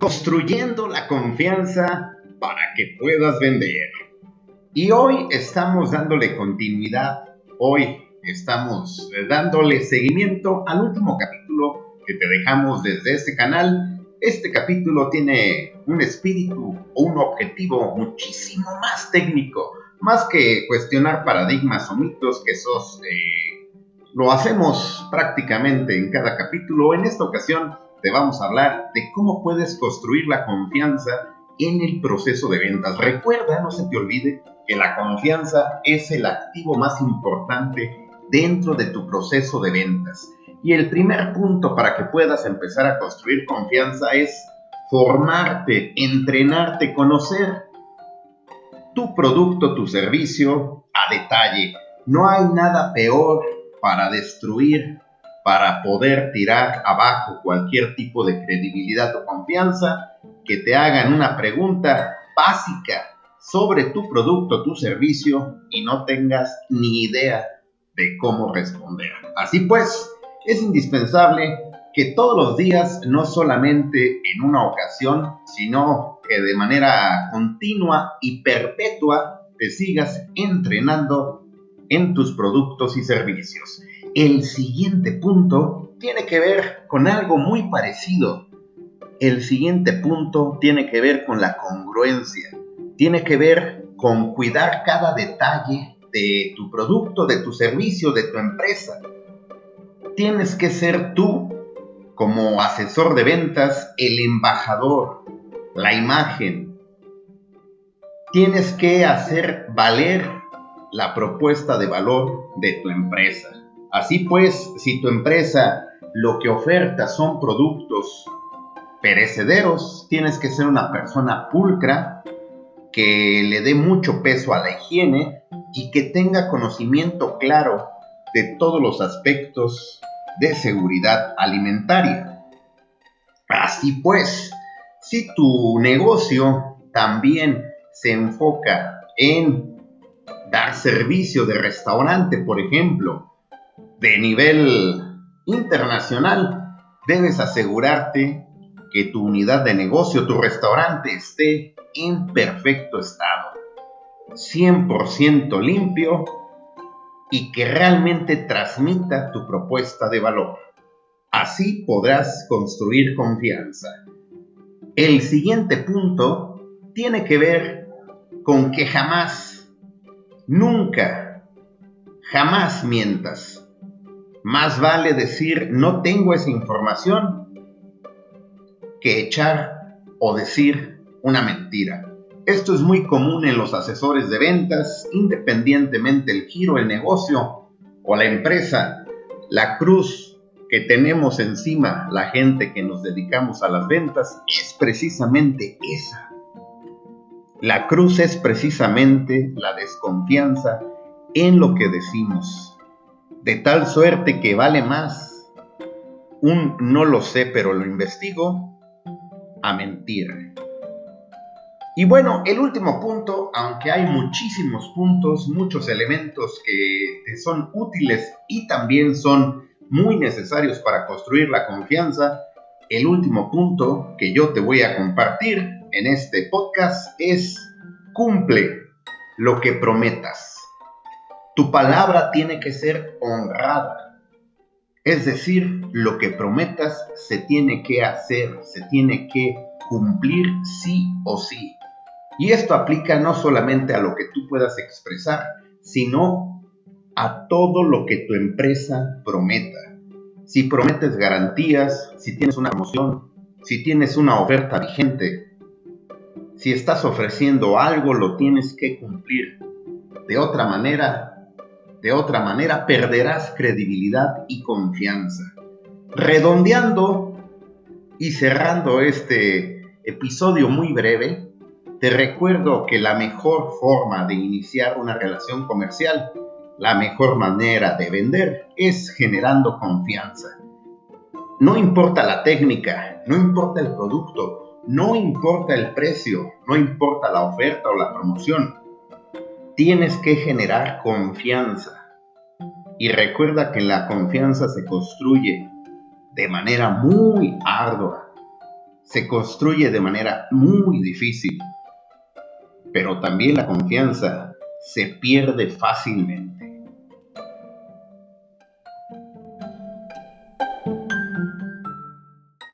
construyendo la confianza para que puedas vender. Y hoy estamos dándole continuidad, hoy estamos dándole seguimiento al último capítulo que te dejamos desde este canal. Este capítulo tiene un espíritu o un objetivo muchísimo más técnico, más que cuestionar paradigmas o mitos que esos eh, lo hacemos prácticamente en cada capítulo. En esta ocasión te vamos a hablar de cómo puedes construir la confianza en el proceso de ventas. Recuerda, no se te olvide, que la confianza es el activo más importante dentro de tu proceso de ventas. Y el primer punto para que puedas empezar a construir confianza es formarte, entrenarte, conocer tu producto, tu servicio a detalle. No hay nada peor para destruir para poder tirar abajo cualquier tipo de credibilidad o confianza, que te hagan una pregunta básica sobre tu producto, tu servicio y no tengas ni idea de cómo responder. Así pues, es indispensable que todos los días, no solamente en una ocasión, sino que de manera continua y perpetua, te sigas entrenando en tus productos y servicios. El siguiente punto tiene que ver con algo muy parecido. El siguiente punto tiene que ver con la congruencia. Tiene que ver con cuidar cada detalle de tu producto, de tu servicio, de tu empresa. Tienes que ser tú, como asesor de ventas, el embajador, la imagen. Tienes que hacer valer la propuesta de valor de tu empresa. Así pues, si tu empresa lo que oferta son productos perecederos, tienes que ser una persona pulcra, que le dé mucho peso a la higiene y que tenga conocimiento claro de todos los aspectos de seguridad alimentaria. Así pues, si tu negocio también se enfoca en dar servicio de restaurante, por ejemplo, de nivel internacional, debes asegurarte que tu unidad de negocio, tu restaurante esté en perfecto estado, 100% limpio y que realmente transmita tu propuesta de valor. Así podrás construir confianza. El siguiente punto tiene que ver con que jamás, nunca, jamás mientas. Más vale decir no tengo esa información que echar o decir una mentira. Esto es muy común en los asesores de ventas, independientemente el giro, el negocio o la empresa. La cruz que tenemos encima la gente que nos dedicamos a las ventas es precisamente esa. La cruz es precisamente la desconfianza en lo que decimos de tal suerte que vale más un no lo sé pero lo investigo a mentir. Y bueno, el último punto, aunque hay muchísimos puntos, muchos elementos que te son útiles y también son muy necesarios para construir la confianza, el último punto que yo te voy a compartir en este podcast es cumple lo que prometas. Tu palabra tiene que ser honrada. Es decir, lo que prometas se tiene que hacer, se tiene que cumplir sí o sí. Y esto aplica no solamente a lo que tú puedas expresar, sino a todo lo que tu empresa prometa. Si prometes garantías, si tienes una promoción, si tienes una oferta vigente, si estás ofreciendo algo, lo tienes que cumplir. De otra manera, de otra manera perderás credibilidad y confianza. Redondeando y cerrando este episodio muy breve, te recuerdo que la mejor forma de iniciar una relación comercial, la mejor manera de vender es generando confianza. No importa la técnica, no importa el producto, no importa el precio, no importa la oferta o la promoción tienes que generar confianza. Y recuerda que la confianza se construye de manera muy ardua. se construye de manera muy difícil, pero también la confianza se pierde fácilmente.